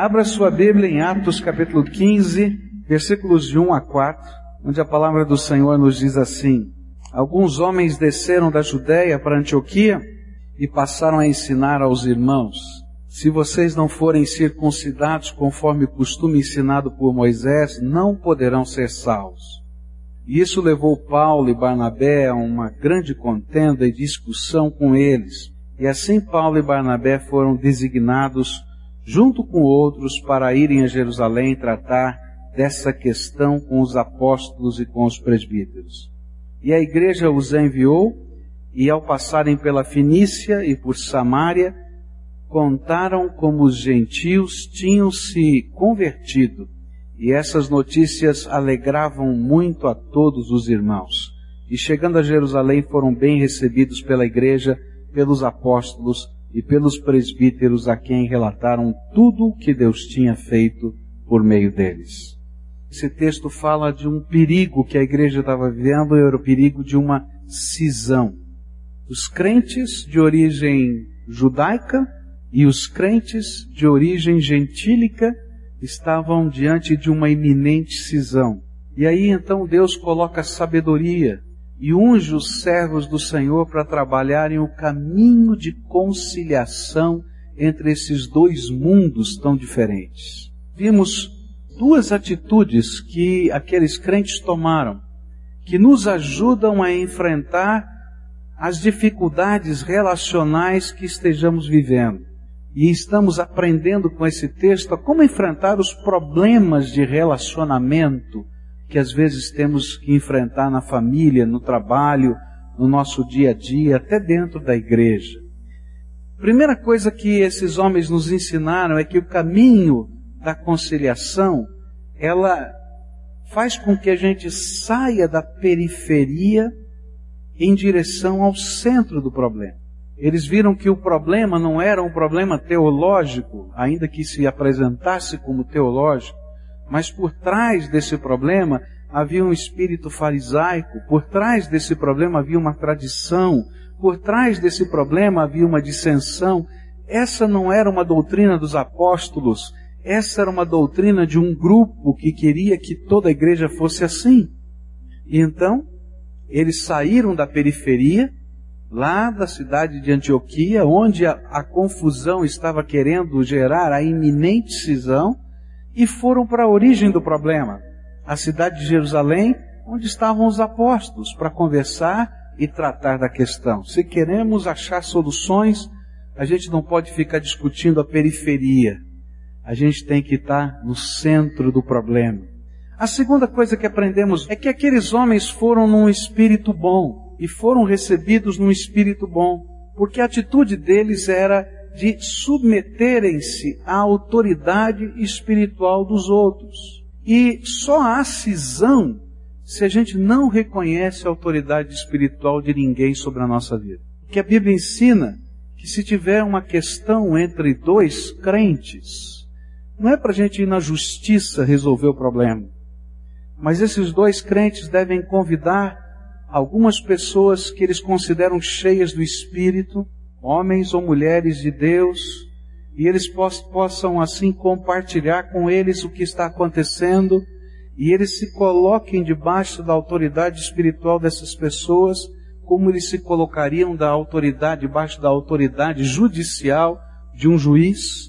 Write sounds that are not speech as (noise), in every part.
Abra sua Bíblia em Atos capítulo 15, versículos de 1 a 4, onde a palavra do Senhor nos diz assim: Alguns homens desceram da Judéia para Antioquia e passaram a ensinar aos irmãos: Se vocês não forem circuncidados conforme o costume ensinado por Moisés, não poderão ser salvos. E isso levou Paulo e Barnabé a uma grande contenda e discussão com eles. E assim Paulo e Barnabé foram designados, junto com outros, para irem a Jerusalém tratar dessa questão com os apóstolos e com os presbíteros. E a igreja os enviou, e ao passarem pela Finícia e por Samaria, contaram como os gentios tinham se convertido e essas notícias alegravam muito a todos os irmãos. E chegando a Jerusalém foram bem recebidos pela igreja, pelos apóstolos e pelos presbíteros a quem relataram tudo o que Deus tinha feito por meio deles. Esse texto fala de um perigo que a igreja estava vivendo, era o perigo de uma cisão. Os crentes de origem judaica e os crentes de origem gentílica estavam diante de uma iminente cisão. E aí então Deus coloca sabedoria e unge os servos do Senhor para trabalharem o caminho de conciliação entre esses dois mundos tão diferentes. Vimos duas atitudes que aqueles crentes tomaram, que nos ajudam a enfrentar as dificuldades relacionais que estejamos vivendo e estamos aprendendo com esse texto a como enfrentar os problemas de relacionamento que às vezes temos que enfrentar na família, no trabalho, no nosso dia a dia, até dentro da igreja. Primeira coisa que esses homens nos ensinaram é que o caminho da conciliação, ela faz com que a gente saia da periferia em direção ao centro do problema. Eles viram que o problema não era um problema teológico, ainda que se apresentasse como teológico, mas por trás desse problema havia um espírito farisaico, por trás desse problema havia uma tradição, por trás desse problema havia uma dissensão. Essa não era uma doutrina dos apóstolos, essa era uma doutrina de um grupo que queria que toda a igreja fosse assim. E então, eles saíram da periferia, lá da cidade de Antioquia, onde a, a confusão estava querendo gerar a iminente cisão, e foram para a origem do problema, a cidade de Jerusalém, onde estavam os apóstolos para conversar e tratar da questão. Se queremos achar soluções, a gente não pode ficar discutindo a periferia. A gente tem que estar no centro do problema. A segunda coisa que aprendemos é que aqueles homens foram num espírito bom e foram recebidos num espírito bom, porque a atitude deles era de submeterem-se à autoridade espiritual dos outros. E só há cisão se a gente não reconhece a autoridade espiritual de ninguém sobre a nossa vida. Que a Bíblia ensina que se tiver uma questão entre dois crentes, não é para a gente ir na justiça resolver o problema, mas esses dois crentes devem convidar algumas pessoas que eles consideram cheias do Espírito, homens ou mulheres de Deus, e eles possam assim compartilhar com eles o que está acontecendo, e eles se coloquem debaixo da autoridade espiritual dessas pessoas, como eles se colocariam da autoridade, debaixo da autoridade judicial de um juiz,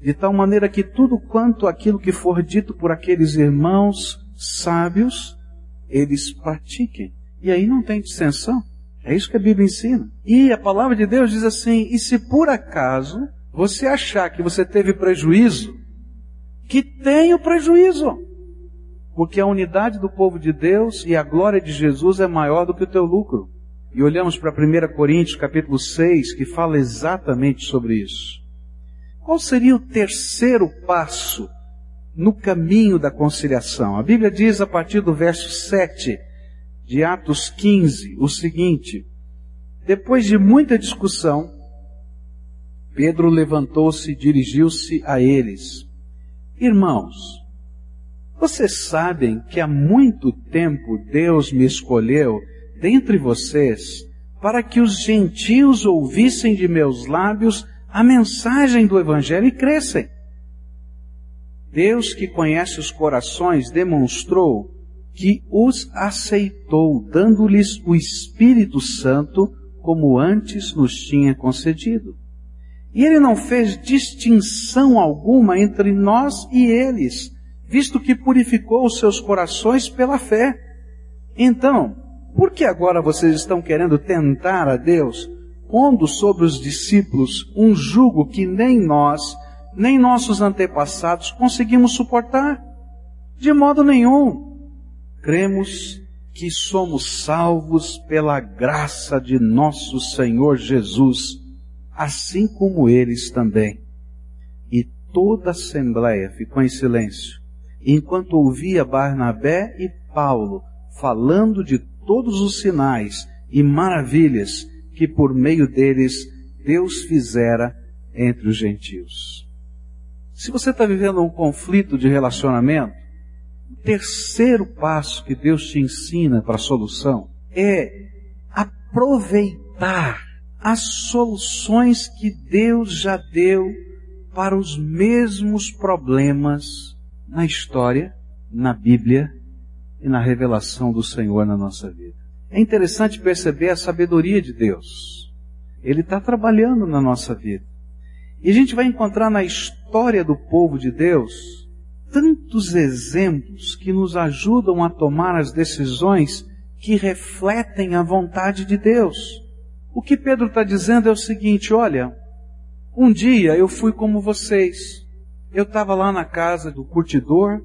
de tal maneira que tudo quanto aquilo que for dito por aqueles irmãos sábios, eles pratiquem. E aí não tem dissensão. É isso que a Bíblia ensina. E a palavra de Deus diz assim: e se por acaso você achar que você teve prejuízo, que tenha o prejuízo. Porque a unidade do povo de Deus e a glória de Jesus é maior do que o teu lucro. E olhamos para 1 Coríntios capítulo 6, que fala exatamente sobre isso. Qual seria o terceiro passo no caminho da conciliação? A Bíblia diz a partir do verso 7, de Atos 15 o seguinte: Depois de muita discussão, Pedro levantou-se e dirigiu-se a eles. Irmãos, vocês sabem que há muito tempo Deus me escolheu dentre vocês para que os gentios ouvissem de meus lábios a mensagem do Evangelho e crescem. Deus que conhece os corações demonstrou que os aceitou, dando-lhes o Espírito Santo, como antes nos tinha concedido. E ele não fez distinção alguma entre nós e eles, visto que purificou os seus corações pela fé. Então, por que agora vocês estão querendo tentar a Deus, pondo sobre os discípulos um jugo que nem nós, nem nossos antepassados conseguimos suportar? De modo nenhum. Cremos que somos salvos pela graça de nosso Senhor Jesus, assim como eles também. E toda a assembleia ficou em silêncio, enquanto ouvia Barnabé e Paulo falando de todos os sinais e maravilhas que por meio deles Deus fizera entre os gentios. Se você está vivendo um conflito de relacionamento, o terceiro passo que Deus te ensina para a solução é aproveitar as soluções que Deus já deu para os mesmos problemas na história, na Bíblia e na revelação do Senhor na nossa vida. É interessante perceber a sabedoria de Deus. Ele está trabalhando na nossa vida. E a gente vai encontrar na história do povo de Deus tantos exemplos que nos ajudam a tomar as decisões que refletem a vontade de Deus. O que Pedro está dizendo é o seguinte: olha, um dia eu fui como vocês. Eu estava lá na casa do curtidor,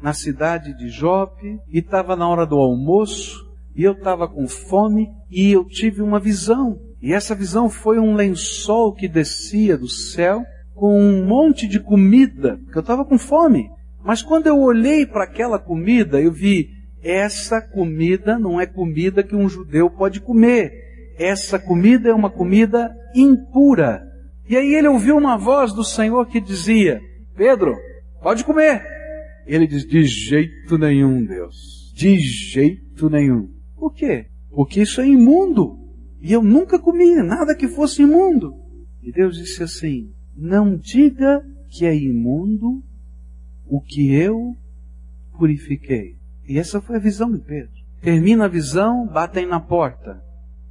na cidade de Jope, e estava na hora do almoço, e eu estava com fome, e eu tive uma visão. E essa visão foi um lençol que descia do céu com um monte de comida, porque eu estava com fome. Mas quando eu olhei para aquela comida, eu vi, essa comida não é comida que um judeu pode comer. Essa comida é uma comida impura. E aí ele ouviu uma voz do Senhor que dizia, Pedro, pode comer. Ele diz, de jeito nenhum, Deus. De jeito nenhum. Por quê? Porque isso é imundo. E eu nunca comi nada que fosse imundo. E Deus disse assim: Não diga que é imundo o que eu purifiquei. E essa foi a visão de Pedro. Termina a visão, batem na porta.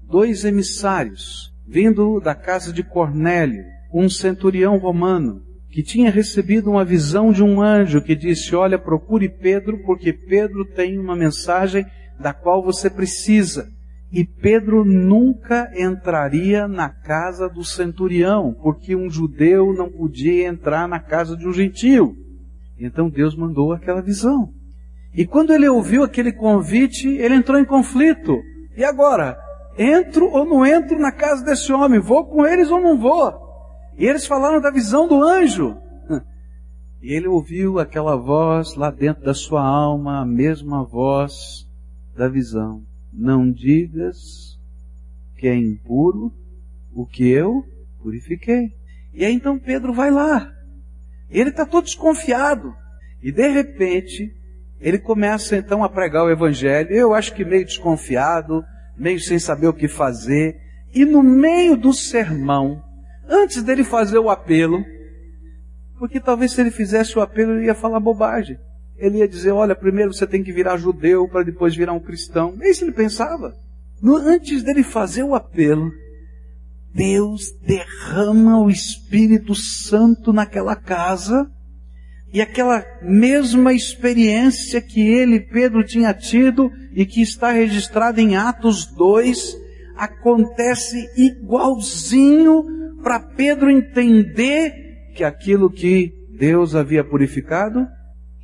Dois emissários, vindo da casa de Cornélio, um centurião romano, que tinha recebido uma visão de um anjo que disse: Olha, procure Pedro, porque Pedro tem uma mensagem da qual você precisa. E Pedro nunca entraria na casa do centurião, porque um judeu não podia entrar na casa de um gentio. Então Deus mandou aquela visão. E quando ele ouviu aquele convite, ele entrou em conflito. E agora? Entro ou não entro na casa desse homem? Vou com eles ou não vou? E eles falaram da visão do anjo. E ele ouviu aquela voz lá dentro da sua alma, a mesma voz da visão. Não digas que é impuro o que eu purifiquei. E aí então Pedro vai lá. Ele está todo desconfiado. E de repente, ele começa então a pregar o evangelho. Eu acho que meio desconfiado, meio sem saber o que fazer. E no meio do sermão, antes dele fazer o apelo, porque talvez se ele fizesse o apelo, ele ia falar bobagem. Ele ia dizer, olha, primeiro você tem que virar judeu para depois virar um cristão. É isso ele pensava. No, antes dele fazer o apelo, Deus derrama o Espírito Santo naquela casa e aquela mesma experiência que ele, Pedro, tinha tido e que está registrada em Atos 2, acontece igualzinho para Pedro entender que aquilo que Deus havia purificado,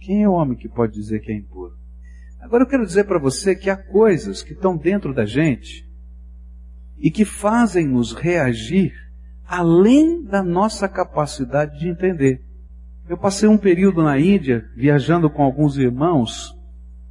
quem é o homem que pode dizer que é impuro? Agora eu quero dizer para você que há coisas que estão dentro da gente e que fazem-nos reagir além da nossa capacidade de entender. Eu passei um período na Índia viajando com alguns irmãos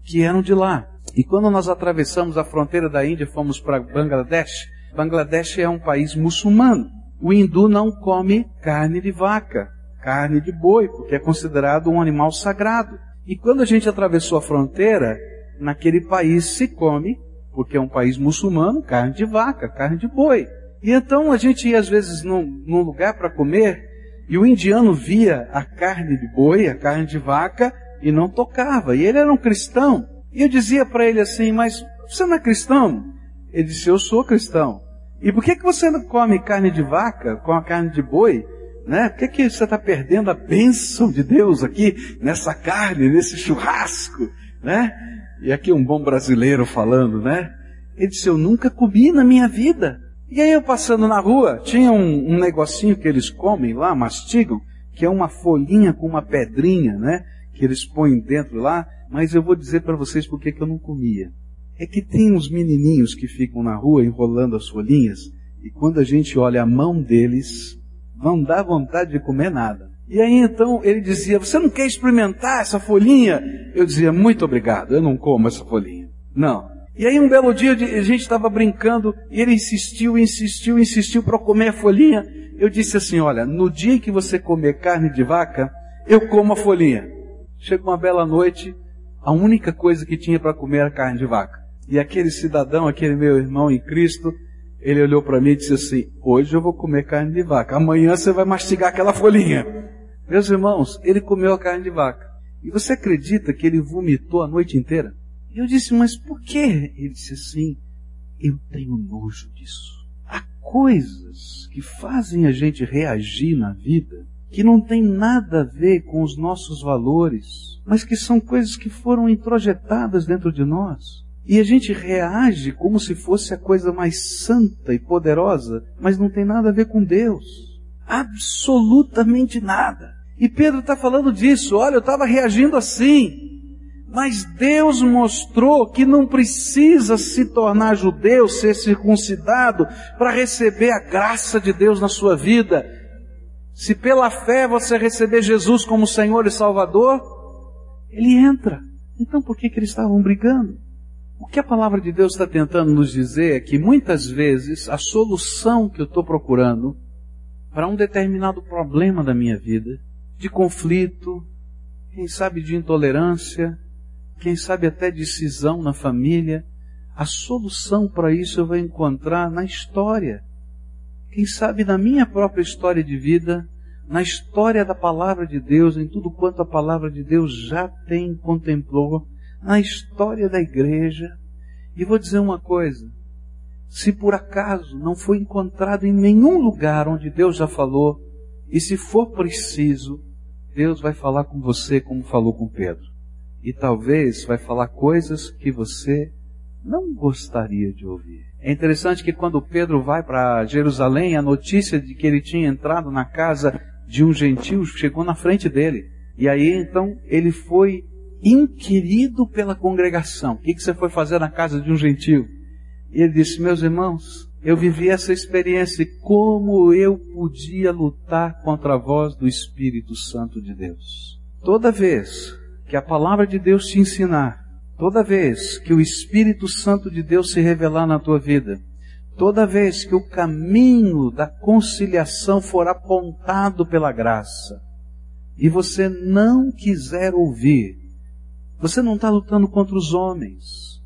que eram de lá. E quando nós atravessamos a fronteira da Índia, fomos para Bangladesh. Bangladesh é um país muçulmano. O hindu não come carne de vaca, carne de boi, porque é considerado um animal sagrado. E quando a gente atravessou a fronteira, naquele país se come porque é um país muçulmano, carne de vaca, carne de boi. E então a gente ia às vezes num, num lugar para comer E o indiano via a carne de boi, a carne de vaca, e não tocava. E ele era um cristão. E eu dizia para ele assim, mas você não é cristão? Ele disse, eu sou cristão. E por que, que você não come carne de vaca com a carne de boi? Né? Por que, que você está perdendo a bênção de Deus aqui nessa carne, nesse churrasco? Né? E aqui um bom brasileiro falando, né? Ele disse, eu nunca comi na minha vida. E aí eu passando na rua, tinha um, um negocinho que eles comem lá, mastigam, que é uma folhinha com uma pedrinha, né? Que eles põem dentro lá, mas eu vou dizer para vocês por que eu não comia. É que tem uns menininhos que ficam na rua enrolando as folhinhas, e quando a gente olha a mão deles, não dá vontade de comer nada. E aí então ele dizia, você não quer experimentar essa folhinha? Eu dizia, muito obrigado, eu não como essa folhinha. Não. E aí um belo dia a gente estava brincando e ele insistiu, insistiu, insistiu para comer a folhinha. Eu disse assim, olha, no dia que você comer carne de vaca, eu como a folhinha. Chegou uma bela noite, a única coisa que tinha para comer era carne de vaca. E aquele cidadão, aquele meu irmão em Cristo, ele olhou para mim e disse assim, hoje eu vou comer carne de vaca, amanhã você vai mastigar aquela folhinha. Meus irmãos, ele comeu a carne de vaca. E você acredita que ele vomitou a noite inteira? Eu disse, mas por quê? Ele disse assim, eu tenho nojo disso. Há coisas que fazem a gente reagir na vida que não tem nada a ver com os nossos valores, mas que são coisas que foram introjetadas dentro de nós. E a gente reage como se fosse a coisa mais santa e poderosa, mas não tem nada a ver com Deus. Absolutamente nada. E Pedro está falando disso. Olha, eu estava reagindo assim. Mas Deus mostrou que não precisa se tornar judeu, ser circuncidado, para receber a graça de Deus na sua vida. Se pela fé você receber Jesus como Senhor e Salvador, Ele entra. Então por que, que eles estavam brigando? O que a palavra de Deus está tentando nos dizer é que muitas vezes a solução que eu estou procurando para um determinado problema da minha vida, de conflito, quem sabe de intolerância, quem sabe até decisão na família, a solução para isso eu vou encontrar na história. Quem sabe na minha própria história de vida, na história da palavra de Deus, em tudo quanto a palavra de Deus já tem contemplou, na história da igreja. E vou dizer uma coisa: se por acaso não foi encontrado em nenhum lugar onde Deus já falou, e se for preciso, Deus vai falar com você como falou com Pedro e talvez vai falar coisas que você não gostaria de ouvir. É interessante que quando Pedro vai para Jerusalém, a notícia de que ele tinha entrado na casa de um gentio chegou na frente dele. E aí então ele foi inquirido pela congregação. O que, que você foi fazer na casa de um gentio? E ele disse, meus irmãos, eu vivi essa experiência como eu podia lutar contra a voz do Espírito Santo de Deus. Toda vez que a palavra de Deus te ensinar, toda vez que o Espírito Santo de Deus se revelar na tua vida, toda vez que o caminho da conciliação for apontado pela graça, e você não quiser ouvir, você não está lutando contra os homens,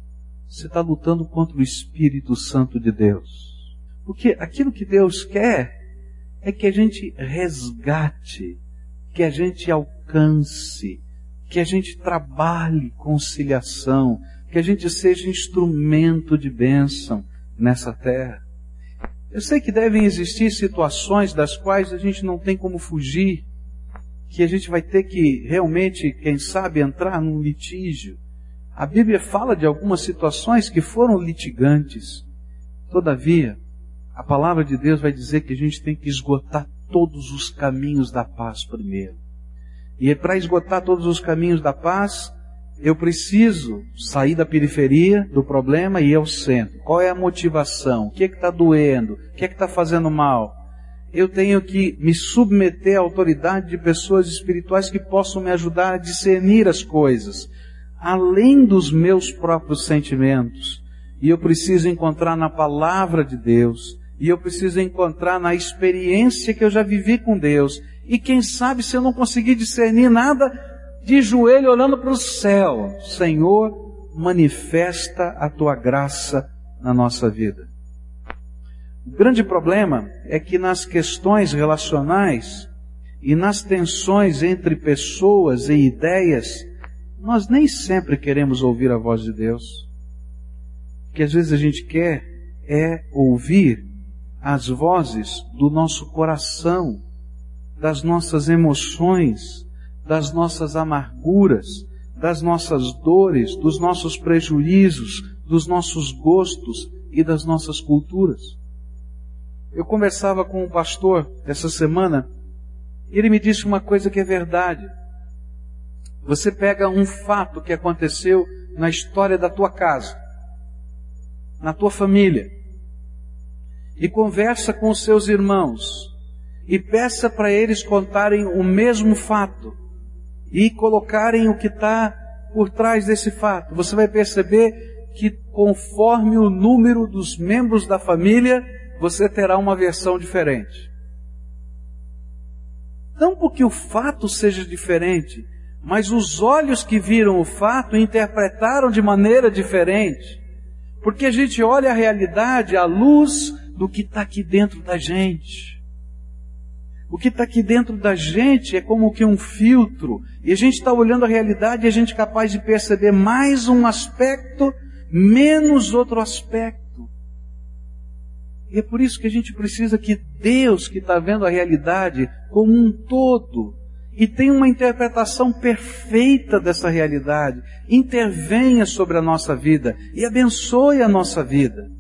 você está lutando contra o Espírito Santo de Deus. Porque aquilo que Deus quer é que a gente resgate, que a gente alcance, que a gente trabalhe conciliação, que a gente seja instrumento de bênção nessa terra. Eu sei que devem existir situações das quais a gente não tem como fugir, que a gente vai ter que realmente, quem sabe, entrar num litígio. A Bíblia fala de algumas situações que foram litigantes. Todavia, a palavra de Deus vai dizer que a gente tem que esgotar todos os caminhos da paz primeiro. E para esgotar todos os caminhos da paz, eu preciso sair da periferia do problema e ir ao centro. Qual é a motivação? O que é está doendo? O que é está fazendo mal? Eu tenho que me submeter à autoridade de pessoas espirituais que possam me ajudar a discernir as coisas, além dos meus próprios sentimentos. E eu preciso encontrar na palavra de Deus, e eu preciso encontrar na experiência que eu já vivi com Deus, e quem sabe se eu não conseguir discernir nada, de joelho olhando para o céu, Senhor, manifesta a tua graça na nossa vida. O grande problema é que nas questões relacionais, e nas tensões entre pessoas e ideias, nós nem sempre queremos ouvir a voz de Deus. O que às vezes a gente quer é ouvir as vozes do nosso coração, das nossas emoções, das nossas amarguras, das nossas dores, dos nossos prejuízos, dos nossos gostos e das nossas culturas. Eu conversava com um pastor essa semana e ele me disse uma coisa que é verdade. Você pega um fato que aconteceu na história da tua casa, na tua família, e conversa com os seus irmãos e peça para eles contarem o mesmo fato e colocarem o que está por trás desse fato. Você vai perceber que conforme o número dos membros da família, você terá uma versão diferente. Não porque o fato seja diferente, mas os olhos que viram o fato interpretaram de maneira diferente. Porque a gente olha a realidade à luz do que está aqui dentro da gente. O que está aqui dentro da gente é como que um filtro, e a gente está olhando a realidade e a gente é capaz de perceber mais um aspecto, menos outro aspecto. E é por isso que a gente precisa que Deus, que está vendo a realidade como um todo, e tem uma interpretação perfeita dessa realidade, intervenha sobre a nossa vida e abençoe a nossa vida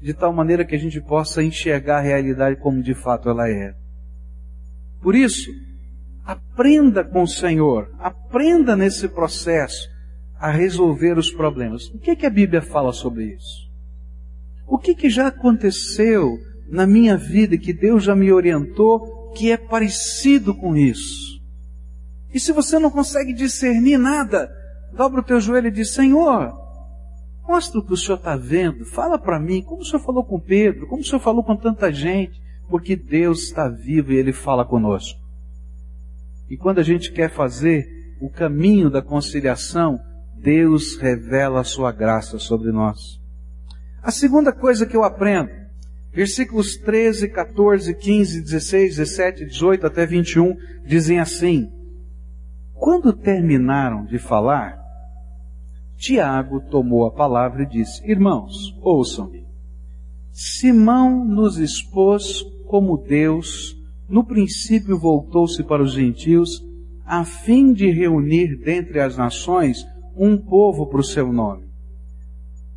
de tal maneira que a gente possa enxergar a realidade como de fato ela é. Por isso, aprenda com o Senhor, aprenda nesse processo a resolver os problemas. O que, que a Bíblia fala sobre isso? O que, que já aconteceu na minha vida que Deus já me orientou que é parecido com isso? E se você não consegue discernir nada, dobra o teu joelho e diz: Senhor, Mostra o que o senhor está vendo. Fala para mim como o senhor falou com Pedro, como o senhor falou com tanta gente, porque Deus está vivo e Ele fala conosco. E quando a gente quer fazer o caminho da conciliação, Deus revela a sua graça sobre nós. A segunda coisa que eu aprendo, versículos 13, 14, 15, 16, 17, 18 até 21, dizem assim: Quando terminaram de falar, Tiago tomou a palavra e disse: Irmãos, ouçam-me. Simão nos expôs como Deus, no princípio voltou-se para os gentios, a fim de reunir dentre as nações um povo para o seu nome.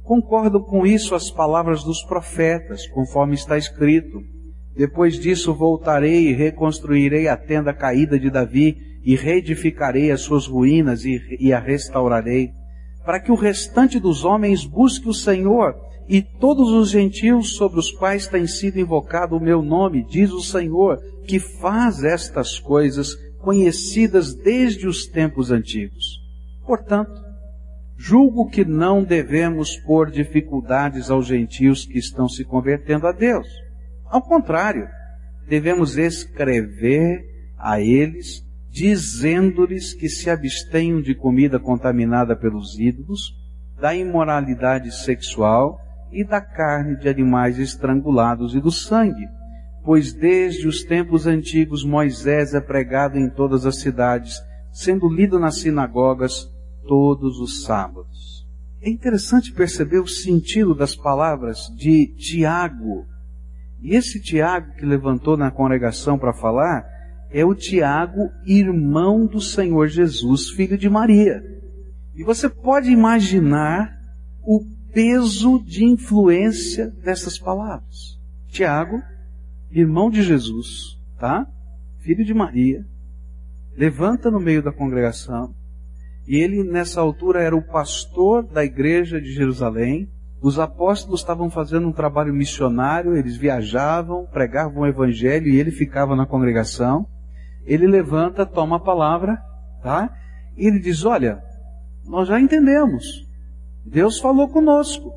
Concordo com isso as palavras dos profetas, conforme está escrito. Depois disso voltarei e reconstruirei a tenda caída de Davi e reedificarei as suas ruínas e, e a restaurarei para que o restante dos homens busque o Senhor e todos os gentios sobre os quais tem sido invocado o meu nome, diz o Senhor, que faz estas coisas conhecidas desde os tempos antigos. Portanto, julgo que não devemos pôr dificuldades aos gentios que estão se convertendo a Deus. Ao contrário, devemos escrever a eles dizendo-lhes que se abstenham de comida contaminada pelos ídolos, da imoralidade sexual e da carne de animais estrangulados e do sangue, pois desde os tempos antigos Moisés é pregado em todas as cidades, sendo lido nas sinagogas todos os sábados. É interessante perceber o sentido das palavras de Tiago. E esse Tiago que levantou na congregação para falar, é o Tiago, irmão do Senhor Jesus, filho de Maria. E você pode imaginar o peso de influência dessas palavras. Tiago, irmão de Jesus, tá? Filho de Maria, levanta no meio da congregação, e ele nessa altura era o pastor da igreja de Jerusalém. Os apóstolos estavam fazendo um trabalho missionário, eles viajavam, pregavam o evangelho e ele ficava na congregação ele levanta, toma a palavra, tá? E ele diz: Olha, nós já entendemos. Deus falou conosco.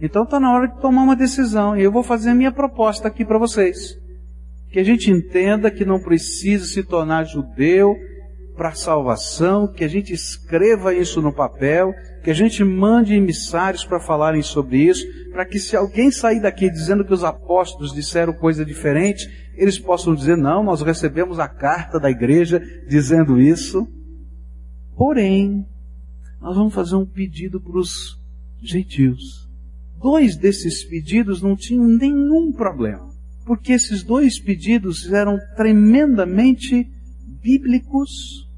Então está na hora de tomar uma decisão. E eu vou fazer a minha proposta aqui para vocês. Que a gente entenda que não precisa se tornar judeu para a salvação, que a gente escreva isso no papel, que a gente mande emissários para falarem sobre isso, para que se alguém sair daqui dizendo que os apóstolos disseram coisa diferente, eles possam dizer, não, nós recebemos a carta da igreja dizendo isso. Porém, nós vamos fazer um pedido para os gentios. Dois desses pedidos não tinham nenhum problema, porque esses dois pedidos eram tremendamente bíblicos,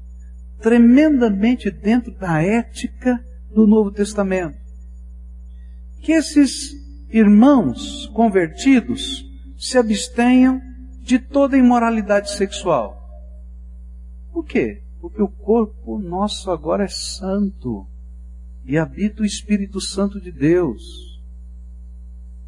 tremendamente dentro da ética do Novo Testamento. Que esses irmãos convertidos se abstenham de toda imoralidade sexual. Por quê? Porque o corpo nosso agora é santo e habita o Espírito Santo de Deus.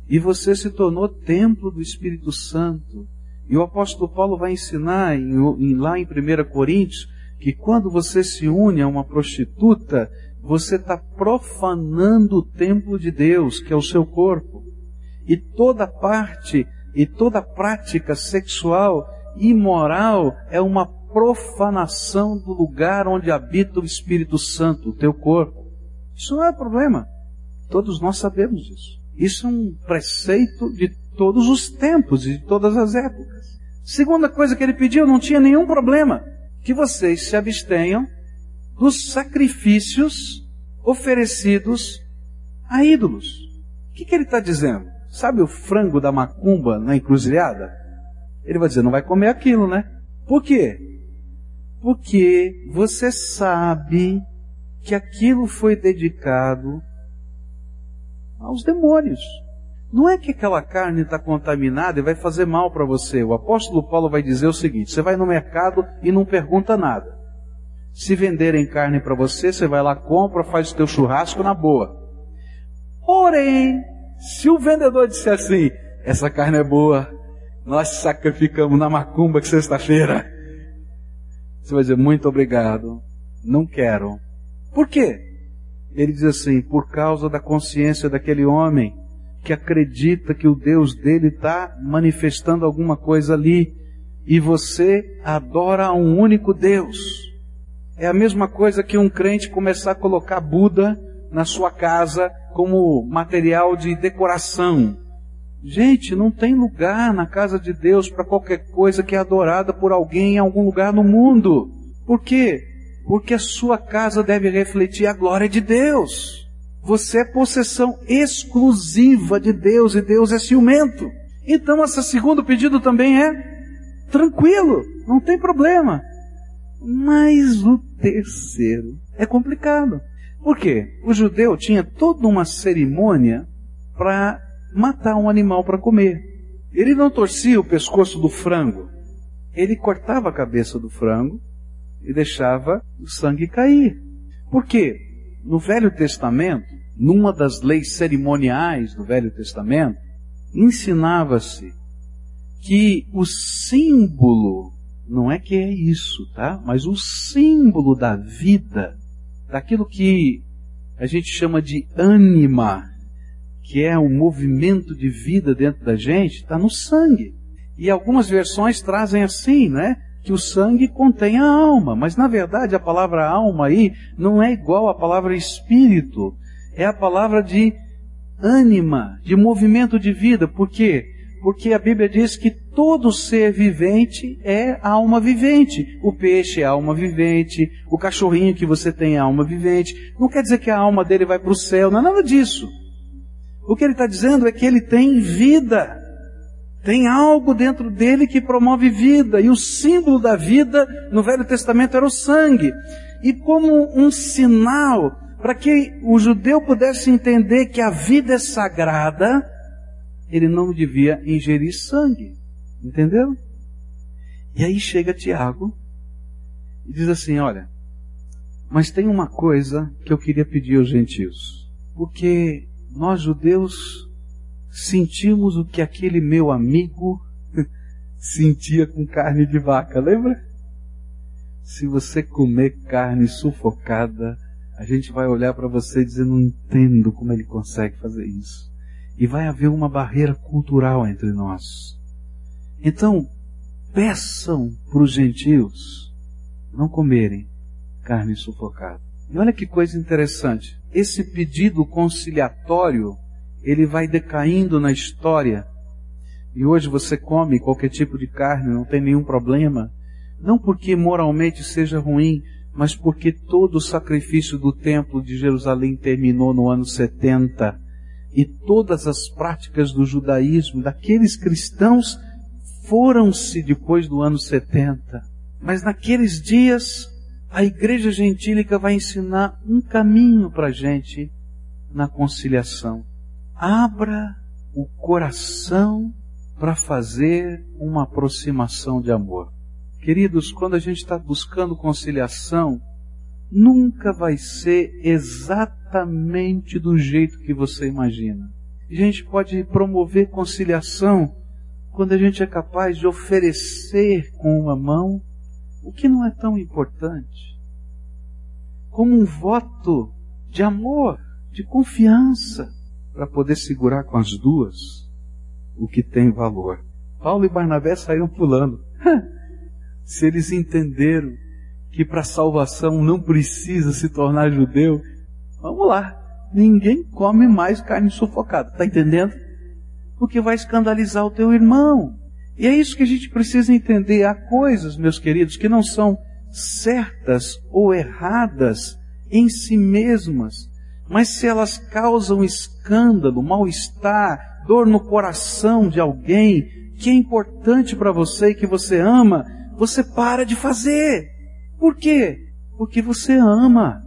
E você se tornou templo do Espírito Santo. E o apóstolo Paulo vai ensinar em, em, lá em 1 Coríntios que quando você se une a uma prostituta, você está profanando o templo de Deus, que é o seu corpo. E toda parte e toda prática sexual imoral é uma profanação do lugar onde habita o Espírito Santo, o teu corpo. Isso não é problema. Todos nós sabemos isso. Isso é um preceito de todos os tempos e de todas as épocas. Segunda coisa que ele pediu, não tinha nenhum problema. Que vocês se abstenham dos sacrifícios oferecidos a ídolos. O que, que ele está dizendo? Sabe o frango da macumba na encruzilhada? Ele vai dizer, não vai comer aquilo, né? Por quê? Porque você sabe que aquilo foi dedicado aos demônios. Não é que aquela carne está contaminada e vai fazer mal para você. O apóstolo Paulo vai dizer o seguinte: você vai no mercado e não pergunta nada. Se venderem carne para você, você vai lá, compra, faz o teu churrasco na boa. Porém, se o vendedor disser assim, essa carne é boa, nós sacrificamos na macumba que sexta-feira, você vai dizer, muito obrigado, não quero. Por quê? Ele diz assim, por causa da consciência daquele homem que acredita que o Deus dele está manifestando alguma coisa ali e você adora um único Deus. É a mesma coisa que um crente começar a colocar Buda na sua casa como material de decoração. Gente, não tem lugar na casa de Deus para qualquer coisa que é adorada por alguém em algum lugar no mundo. Por quê? Porque a sua casa deve refletir a glória de Deus. Você é possessão exclusiva de Deus e Deus é ciumento. Então, esse segundo pedido também é tranquilo, não tem problema. Mas o terceiro é complicado. Por quê? O judeu tinha toda uma cerimônia para matar um animal para comer. Ele não torcia o pescoço do frango. Ele cortava a cabeça do frango e deixava o sangue cair. Por quê? No Velho Testamento, numa das leis cerimoniais do Velho Testamento, ensinava-se que o símbolo, não é que é isso, tá? Mas o símbolo da vida daquilo que a gente chama de ânima, que é o movimento de vida dentro da gente, está no sangue. E algumas versões trazem assim, né? Que o sangue contém a alma, mas na verdade a palavra alma aí não é igual à palavra espírito, é a palavra de ânima, de movimento de vida. Por quê? Porque a Bíblia diz que todo ser vivente é alma vivente. O peixe é alma vivente, o cachorrinho que você tem é alma vivente. Não quer dizer que a alma dele vai para o céu, não é nada disso. O que ele está dizendo é que ele tem vida. Tem algo dentro dele que promove vida. E o símbolo da vida no Velho Testamento era o sangue. E como um sinal para que o judeu pudesse entender que a vida é sagrada, ele não devia ingerir sangue. Entendeu? E aí chega Tiago e diz assim: Olha, mas tem uma coisa que eu queria pedir aos gentios. Porque nós judeus sentimos o que aquele meu amigo (laughs) sentia com carne de vaca, lembra? Se você comer carne sufocada, a gente vai olhar para você e dizer: Não entendo como ele consegue fazer isso e vai haver uma barreira cultural entre nós. Então, peçam para os gentios não comerem carne sufocada. E olha que coisa interessante. Esse pedido conciliatório, ele vai decaindo na história. E hoje você come qualquer tipo de carne, não tem nenhum problema. Não porque moralmente seja ruim, mas porque todo o sacrifício do templo de Jerusalém terminou no ano 70 e todas as práticas do judaísmo daqueles cristãos foram-se depois do ano 70. Mas naqueles dias, a igreja gentílica vai ensinar um caminho para a gente na conciliação. Abra o coração para fazer uma aproximação de amor. Queridos, quando a gente está buscando conciliação, nunca vai ser exatamente do jeito que você imagina. A gente pode promover conciliação quando a gente é capaz de oferecer com uma mão o que não é tão importante, como um voto de amor, de confiança, para poder segurar com as duas o que tem valor. Paulo e Barnabé saíram pulando. (laughs) Se eles entenderam que para salvação não precisa se tornar judeu, vamos lá. Ninguém come mais carne sufocada, tá entendendo? Porque vai escandalizar o teu irmão. E é isso que a gente precisa entender. Há coisas, meus queridos, que não são certas ou erradas em si mesmas, mas se elas causam escândalo, mal-estar, dor no coração de alguém que é importante para você e que você ama, você para de fazer. Por quê? Porque você ama.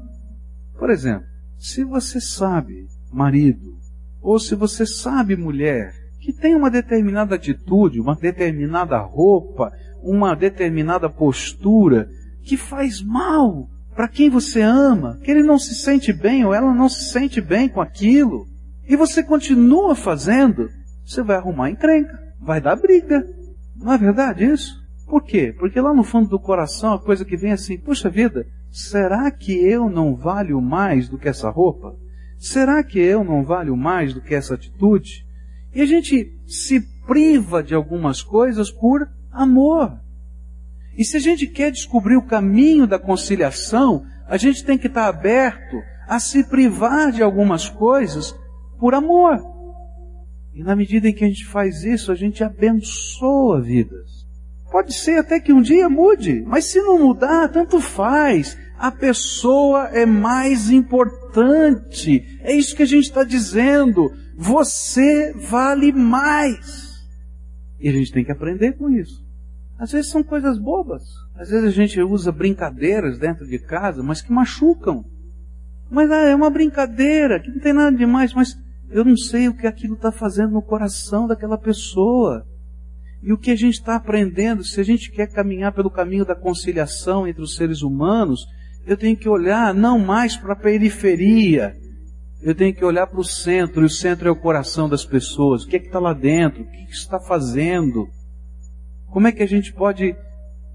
Por exemplo, se você sabe, marido, ou se você sabe, mulher, que tem uma determinada atitude, uma determinada roupa, uma determinada postura que faz mal para quem você ama, que ele não se sente bem ou ela não se sente bem com aquilo, e você continua fazendo, você vai arrumar encrenca, vai dar briga. Não é verdade isso? Por quê? Porque lá no fundo do coração a coisa que vem é assim, puxa vida, será que eu não valho mais do que essa roupa? Será que eu não valho mais do que essa atitude? E a gente se priva de algumas coisas por amor. E se a gente quer descobrir o caminho da conciliação, a gente tem que estar aberto a se privar de algumas coisas por amor. E na medida em que a gente faz isso, a gente abençoa vidas. Pode ser até que um dia mude, mas se não mudar, tanto faz. A pessoa é mais importante. É isso que a gente está dizendo. Você vale mais. E a gente tem que aprender com isso. Às vezes são coisas bobas. Às vezes a gente usa brincadeiras dentro de casa, mas que machucam. Mas ah, é uma brincadeira, que não tem nada demais, mas eu não sei o que aquilo está fazendo no coração daquela pessoa. E o que a gente está aprendendo, se a gente quer caminhar pelo caminho da conciliação entre os seres humanos, eu tenho que olhar não mais para a periferia, eu tenho que olhar para o centro, e o centro é o coração das pessoas. O que é que está lá dentro? O que, que está fazendo? Como é que a gente pode,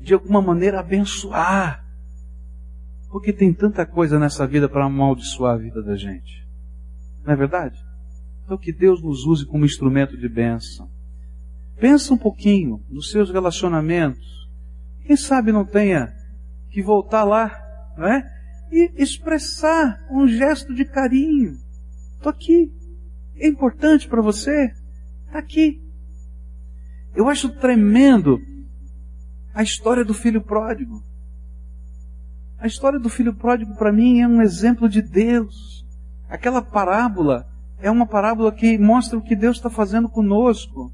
de alguma maneira, abençoar? Porque tem tanta coisa nessa vida para amaldiçoar a vida da gente. Não é verdade? Então que Deus nos use como instrumento de bênção. Pensa um pouquinho nos seus relacionamentos. Quem sabe não tenha que voltar lá, não é? E expressar um gesto de carinho. Estou aqui. É importante para você? Está aqui. Eu acho tremendo a história do filho pródigo. A história do filho pródigo para mim é um exemplo de Deus. Aquela parábola é uma parábola que mostra o que Deus está fazendo conosco.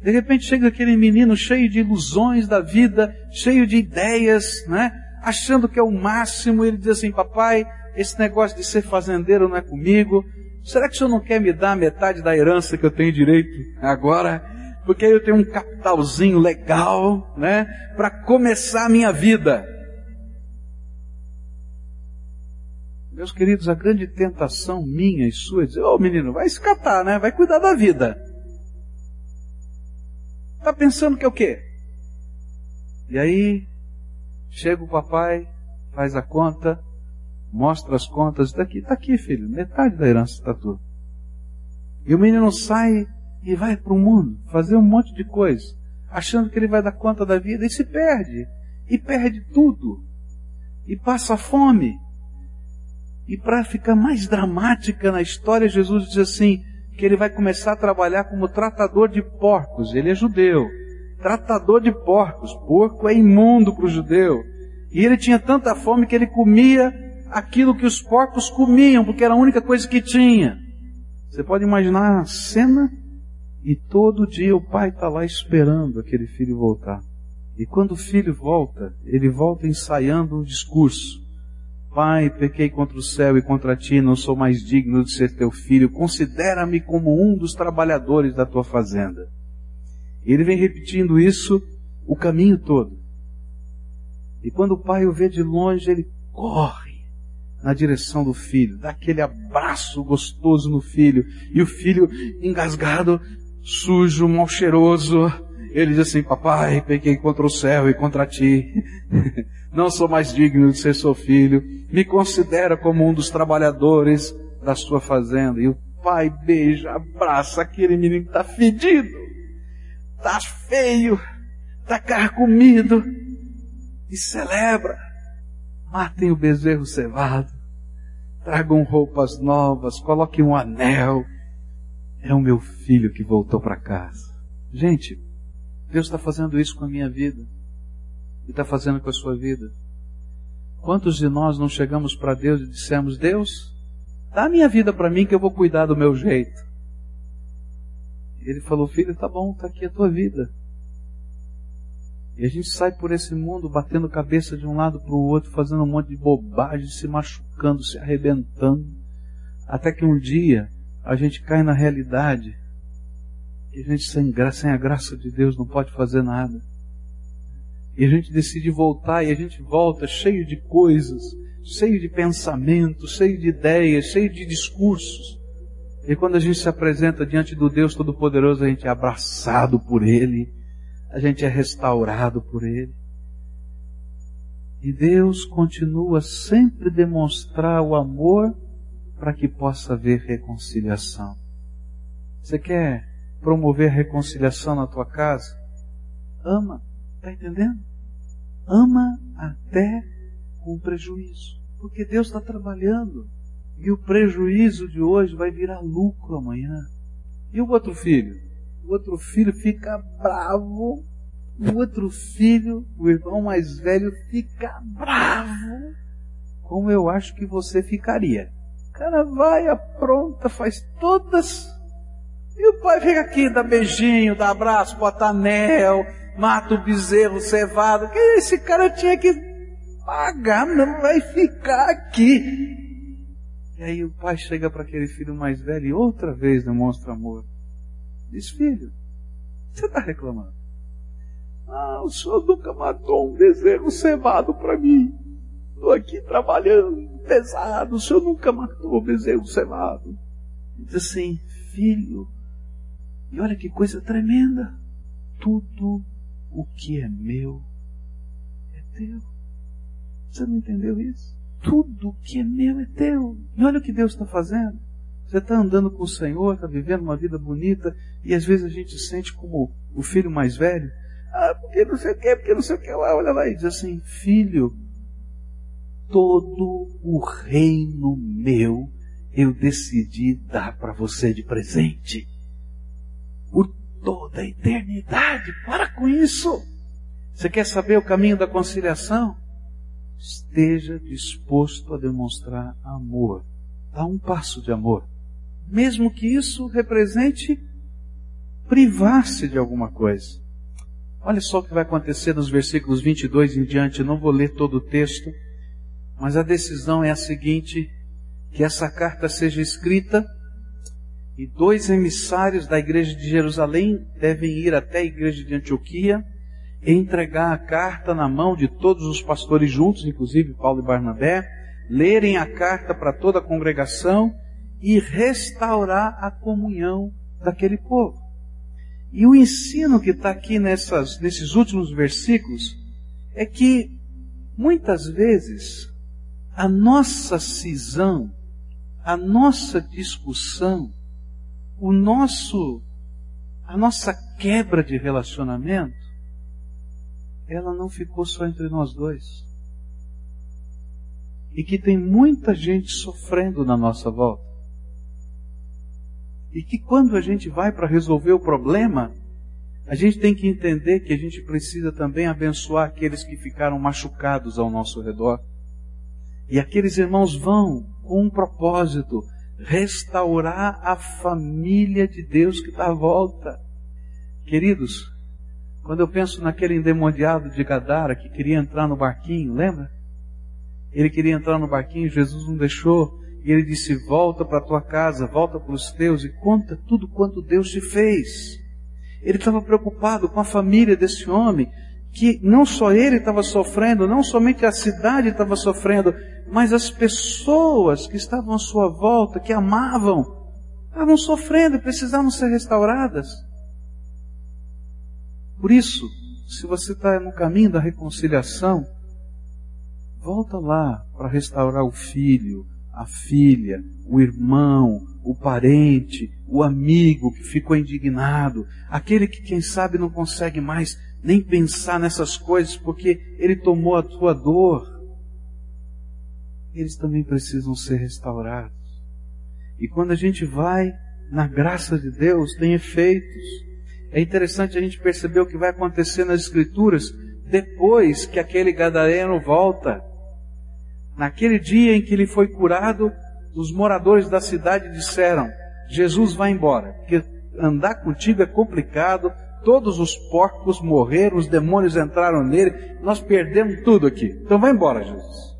De repente chega aquele menino cheio de ilusões da vida, cheio de ideias, né? Achando que é o máximo, ele diz assim, papai, esse negócio de ser fazendeiro não é comigo. Será que o senhor não quer me dar metade da herança que eu tenho direito agora? Porque aí eu tenho um capitalzinho legal, né? Para começar a minha vida. Meus queridos, a grande tentação minha e sua é dizer, ô oh, menino, vai escatar, né? Vai cuidar da vida. Está pensando que é o quê? E aí, chega o papai, faz a conta, mostra as contas, daqui, tá aqui, filho, metade da herança está tudo. E o menino sai e vai para o mundo, fazer um monte de coisa, achando que ele vai dar conta da vida e se perde. E perde tudo. e passa fome. E para ficar mais dramática na história, Jesus diz assim, que ele vai começar a trabalhar como tratador de porcos. Ele é judeu. Tratador de porcos. Porco é imundo para o judeu. E ele tinha tanta fome que ele comia aquilo que os porcos comiam, porque era a única coisa que tinha. Você pode imaginar a cena e todo dia o pai está lá esperando aquele filho voltar. E quando o filho volta, ele volta ensaiando um discurso. Pai, pequei contra o céu e contra ti, não sou mais digno de ser teu filho, considera-me como um dos trabalhadores da tua fazenda. E ele vem repetindo isso o caminho todo. E quando o pai o vê de longe, ele corre na direção do filho, dá aquele abraço gostoso no filho, e o filho engasgado, sujo, mal cheiroso, ele diz assim, papai, pequei contra o céu e contra ti. (laughs) Não sou mais digno de ser seu filho. Me considera como um dos trabalhadores da sua fazenda. E o pai beija, abraça aquele menino que está fedido, está feio, está carcomido e celebra. Matem o bezerro cevado, tragam roupas novas, coloquem um anel. É o meu filho que voltou para casa. Gente, Deus está fazendo isso com a minha vida. E está fazendo com a sua vida. Quantos de nós não chegamos para Deus e dissemos, Deus, dá a minha vida para mim que eu vou cuidar do meu jeito. Ele falou, filho, tá bom, tá aqui a tua vida. E a gente sai por esse mundo batendo cabeça de um lado para o outro, fazendo um monte de bobagem, se machucando, se arrebentando, até que um dia a gente cai na realidade que a gente sem, sem a graça de Deus não pode fazer nada. E a gente decide voltar e a gente volta cheio de coisas, cheio de pensamentos, cheio de ideias, cheio de discursos. E quando a gente se apresenta diante do Deus Todo-Poderoso, a gente é abraçado por Ele, a gente é restaurado por Ele. E Deus continua sempre demonstrar o amor para que possa haver reconciliação. Você quer promover reconciliação na tua casa, ama, tá entendendo? Ama até com prejuízo, porque Deus está trabalhando e o prejuízo de hoje vai virar lucro amanhã. E o outro filho? O outro filho fica bravo. O outro filho, o irmão mais velho, fica bravo. Como eu acho que você ficaria. Cara vai, apronta, faz todas e o pai fica aqui, dá beijinho, dá abraço, bota anel, mata o bezerro cevado. Que esse cara tinha que pagar, não vai ficar aqui. E aí o pai chega para aquele filho mais velho e outra vez demonstra amor. Diz, filho, você está reclamando? Ah, o senhor nunca matou um bezerro cevado para mim. Estou aqui trabalhando pesado, o senhor nunca matou bezerro cevado. Diz assim, filho, e olha que coisa tremenda. Tudo o que é meu é teu. Você não entendeu isso? Tudo o que é meu é teu. E olha o que Deus está fazendo. Você está andando com o Senhor, está vivendo uma vida bonita, e às vezes a gente se sente como o filho mais velho. Ah, porque não sei o que, porque não sei o que lá. Olha lá e diz assim: Filho, todo o reino meu eu decidi dar para você de presente por toda a eternidade. Para com isso. Você quer saber o caminho da conciliação? Esteja disposto a demonstrar amor. Dá um passo de amor. Mesmo que isso represente privar-se de alguma coisa. Olha só o que vai acontecer nos versículos 22 em diante. Eu não vou ler todo o texto, mas a decisão é a seguinte: que essa carta seja escrita e dois emissários da igreja de Jerusalém devem ir até a igreja de Antioquia e entregar a carta na mão de todos os pastores juntos, inclusive Paulo e Barnabé, lerem a carta para toda a congregação e restaurar a comunhão daquele povo. E o ensino que está aqui nessas, nesses últimos versículos é que muitas vezes a nossa cisão, a nossa discussão, o nosso, a nossa quebra de relacionamento, ela não ficou só entre nós dois. e que tem muita gente sofrendo na nossa volta. E que quando a gente vai para resolver o problema, a gente tem que entender que a gente precisa também abençoar aqueles que ficaram machucados ao nosso redor. E aqueles irmãos vão com um propósito, restaurar a família de Deus que está à volta. Queridos, quando eu penso naquele endemoniado de Gadara que queria entrar no barquinho, lembra? Ele queria entrar no barquinho, Jesus não deixou, e ele disse: Volta para tua casa, volta para os teus e conta tudo quanto Deus te fez. Ele estava preocupado com a família desse homem, que não só ele estava sofrendo, não somente a cidade estava sofrendo, mas as pessoas que estavam à sua volta, que amavam, estavam sofrendo e precisavam ser restauradas. Por isso, se você está no caminho da reconciliação, volta lá para restaurar o filho, a filha, o irmão, o parente, o amigo que ficou indignado, aquele que quem sabe não consegue mais nem pensar nessas coisas porque ele tomou a tua dor. Eles também precisam ser restaurados. E quando a gente vai na graça de Deus, tem efeitos. É interessante a gente perceber o que vai acontecer nas Escrituras depois que aquele gadareno volta. Naquele dia em que ele foi curado, os moradores da cidade disseram: Jesus vai embora, porque andar contigo é complicado, todos os porcos morreram, os demônios entraram nele, nós perdemos tudo aqui. Então vai embora, Jesus.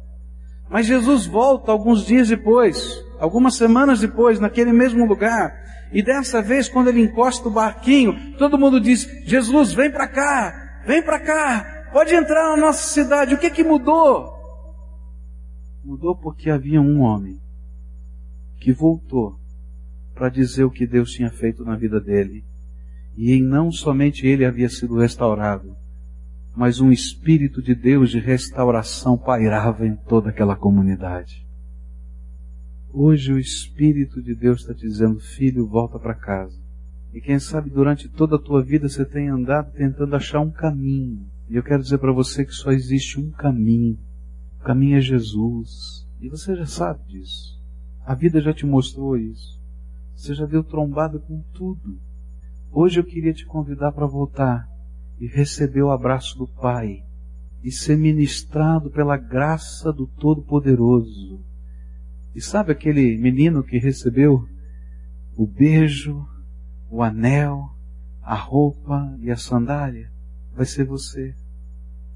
Mas Jesus volta alguns dias depois, algumas semanas depois, naquele mesmo lugar, e dessa vez, quando ele encosta o barquinho, todo mundo diz: Jesus, vem para cá, vem para cá, pode entrar na nossa cidade. O que que mudou? Mudou porque havia um homem que voltou para dizer o que Deus tinha feito na vida dele. E em não somente ele havia sido restaurado, mas um espírito de Deus de restauração pairava em toda aquela comunidade. Hoje o Espírito de Deus está te dizendo, filho, volta para casa. E quem sabe durante toda a tua vida você tem andado tentando achar um caminho. E eu quero dizer para você que só existe um caminho. O caminho é Jesus. E você já sabe disso. A vida já te mostrou isso. Você já deu trombada com tudo. Hoje eu queria te convidar para voltar e receber o abraço do Pai e ser ministrado pela graça do Todo-Poderoso. E sabe aquele menino que recebeu o beijo, o anel, a roupa e a sandália? Vai ser você,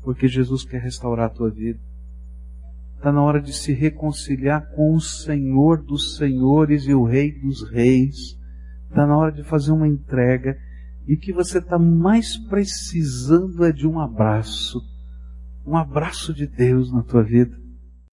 porque Jesus quer restaurar a tua vida. Está na hora de se reconciliar com o Senhor dos Senhores e o Rei dos Reis. Está na hora de fazer uma entrega. E que você está mais precisando é de um abraço. Um abraço de Deus na tua vida.